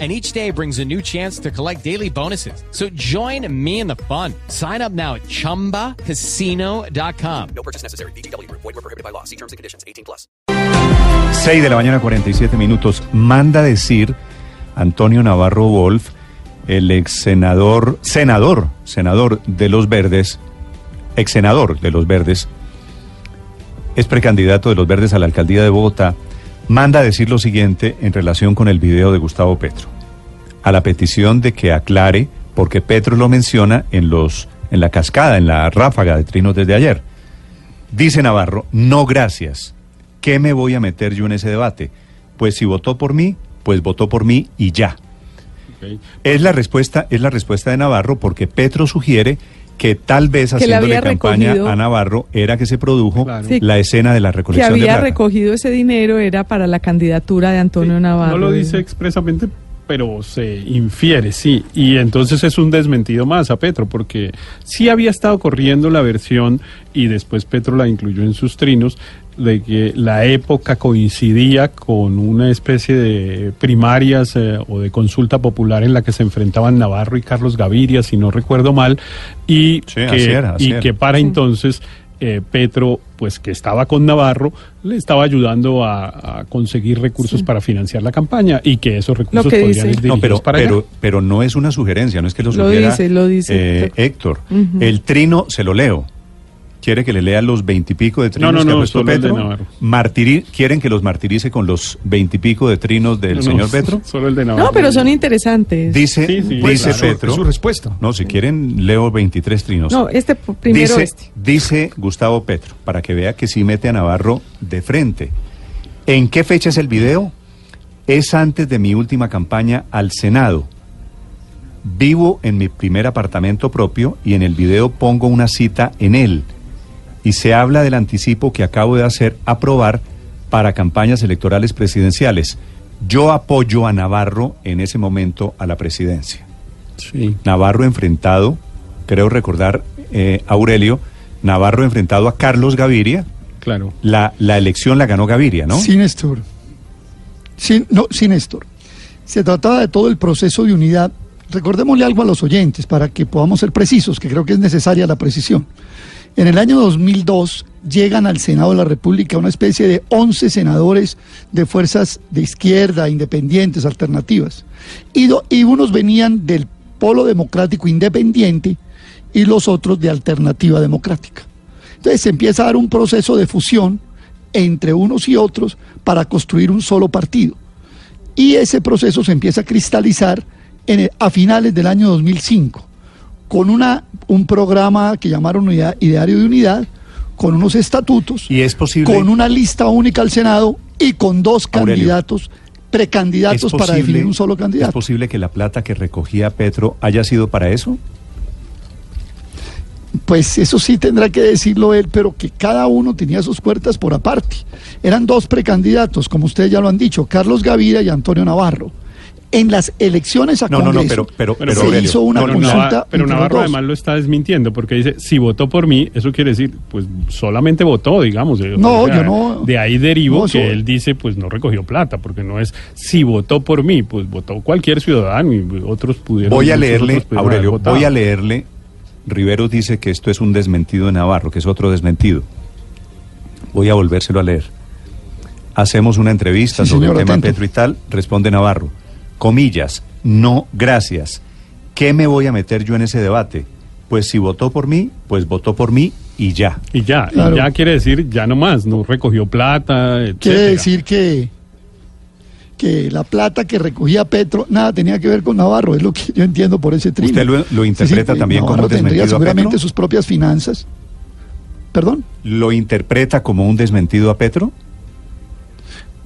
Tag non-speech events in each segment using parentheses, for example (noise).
and each day brings a new chance to collect daily bonuses. So join me in the fun. Sign up now at ChumbaCasino.com. No purchase necessary. BGW. Void were prohibited by law. See terms and conditions. 18 plus. 6 de la mañana, 47 minutos. Manda decir Antonio Navarro Wolf, el ex senador, senador, senador de los Verdes, ex senador de los Verdes, es precandidato de los Verdes a la alcaldía de Bogotá, manda decir lo siguiente en relación con el video de Gustavo Petro. A la petición de que aclare, porque Petro lo menciona en los en la cascada, en la ráfaga de trinos desde ayer. Dice Navarro, no gracias. ¿Qué me voy a meter yo en ese debate? Pues si votó por mí, pues votó por mí y ya. Es la respuesta, es la respuesta de Navarro porque Petro sugiere que tal vez Que le haciéndole campaña recogido- a Navarro era que se produjo Claro. Sí. la escena de la que recolección de había plata. recogido ese dinero era para la candidatura de Antonio Sí, Navarro. No lo dice expresamente, pero se infiere, sí. Y entonces es un desmentido más a Petro, porque sí había estado corriendo la versión, y después Petro la incluyó en sus trinos, de que la época coincidía con una especie de primarias eh, o de consulta popular en la que se enfrentaban Navarro y Carlos Gaviria, si no recuerdo mal, y, Sí, que, así era, así y era. que para entonces eh, Petro, pues que estaba con Navarro, le estaba ayudando a, a conseguir recursos para financiar la campaña y que esos recursos que podrían dice. ir No, pero, para allá. pero, no es una sugerencia, no es que lo Lo sugiera dice, lo dice. eh, Héctor. El trino, se lo leo. ¿Quiere que le lea los veintipico de trinos No, no, que no, de Petro? Martiri- ¿Quieren que los martirice con los veintipico de trinos del No, no, señor (laughs) Petro? Solo el de Navarro. No, pero son interesantes. Dice, Sí, sí, dice claro. Petro. Es su respuesta. No, si quieren, leo 23 trinos. No, este primero dice, este. dice Gustavo Petro, para que vea que sí mete a Navarro de frente. ¿En qué fecha es el video? Es antes de mi última campaña al Senado. Vivo en mi primer apartamento propio y en el video pongo una cita en él. Y se habla del anticipo que acabo de hacer aprobar para campañas electorales presidenciales. Yo apoyo a Navarro en ese momento a la presidencia. Sí. Navarro enfrentado, creo recordar, eh, Aurelio, Navarro enfrentado a Carlos Gaviria. Claro. La, la elección la ganó Gaviria, ¿no? Sí, Néstor. Sí, no, sí, Néstor. Se trataba de todo el proceso de unidad. Recordémosle algo a los oyentes para que podamos ser precisos, que creo que es necesaria la precisión. En el año 2002 llegan al Senado de la República una especie de 11 senadores de fuerzas de izquierda, independientes, alternativas. Y, unos venían del polo democrático independiente y los otros de alternativa democrática. Entonces se empieza a dar un proceso de fusión entre unos y otros para construir un solo partido. Y ese proceso se empieza a cristalizar en el- a finales del año 2005 con una, un programa que llamaron Unidad- Ideario de Unidad, con unos estatutos, Y es posible. con una lista única al Senado y con dos Aurelio, candidatos, precandidatos ¿Es para definir un solo ¿Es candidato. posible que la plata que recogía Petro haya sido para eso? Pues eso sí tendrá que decirlo él, pero que cada uno tenía sus puertas por aparte. Eran dos precandidatos, como ustedes ya lo han dicho, Carlos Gaviria y Antonio Navarro. En las elecciones a No, no, no, Congreso pero, pero, Pero pero se Aurelio, hizo una no, no, consulta Nava- pero Navarro dos. además lo está desmintiendo porque dice, si votó por mí, eso quiere decir, pues solamente votó, digamos. eh, No, o sea, yo no- De ahí derivo que él dice, pues no recogió plata, porque no es, si votó por mí, pues votó cualquier ciudadano y otros pudieron. Voy a leerle, Aurelio, voy a leerle. Riveros dice que esto es un desmentido de Navarro, que es otro desmentido. Voy a volvérselo a leer. Hacemos una entrevista Sí, sobre señor, el tema atento. Petro y tal, responde Navarro. Comillas, no, gracias. ¿Qué me voy a meter yo en ese debate? Pues si votó por mí, pues votó por mí y ya. Y ya, y ya quiere decir, ya no más, no recogió plata. Quiere etcétera. decir que, que la plata que recogía Petro nada tenía que ver con Navarro, es lo que yo entiendo por ese trino. ¿Usted lo- lo interpreta pues, también como Navarro un desmentido tendría a seguramente Petro? sus propias finanzas. ¿Perdón? ¿Lo interpreta como un desmentido a Petro?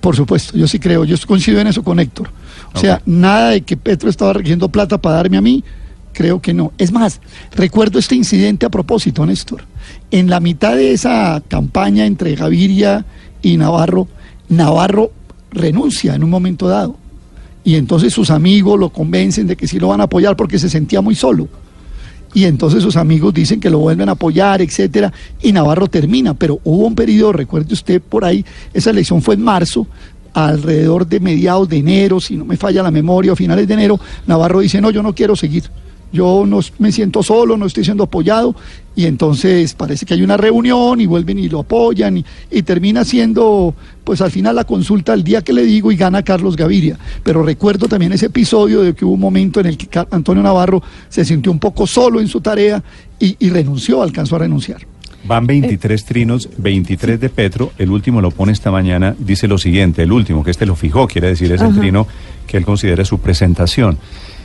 Por supuesto, yo sí creo, yo coincido en eso con Héctor. O sea, nada de que Petro estaba recogiendo plata para darme a mí, creo que no. Es más, recuerdo este incidente a propósito, Néstor. En la mitad de esa campaña entre Gaviria y Navarro, Navarro renuncia en un momento dado. Y entonces sus amigos lo convencen de que sí lo van a apoyar porque se sentía muy solo. Y entonces sus amigos dicen que lo vuelven a apoyar, etcétera, y Navarro termina. Pero hubo un periodo, recuerde usted por ahí, esa elección fue en marzo, alrededor de mediados de enero, si no me falla la memoria, o finales de enero, Navarro dice, no, yo no quiero seguir yo no me siento solo, no estoy siendo apoyado, y entonces parece que hay una reunión y vuelven y lo apoyan, y, termina siendo, pues al final la consulta el día que le digo y gana Carlos Gaviria. Pero recuerdo también ese episodio de que hubo un momento en el que Antonio Navarro se sintió un poco solo en su tarea y, renunció, alcanzó a renunciar. Van 23 trinos, 23 de Petro, el último lo pone esta mañana, dice lo siguiente, el último, que este lo fijó, quiere decir es el trino que él considera su presentación.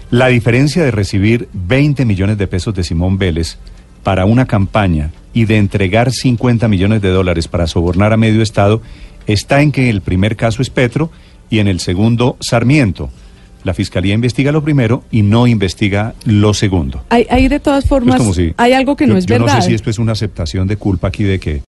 La diferencia de recibir 20 millones de pesos de Simón Vélez para una campaña y de entregar 50 millones de dólares para sobornar a medio Estado está en que el primer caso es Petro y en el segundo Sarmiento. La fiscalía investiga lo primero y no investiga lo segundo. Hay, de todas formas, hay algo que no es verdad. Yo no sé si esto es una aceptación de culpa aquí de que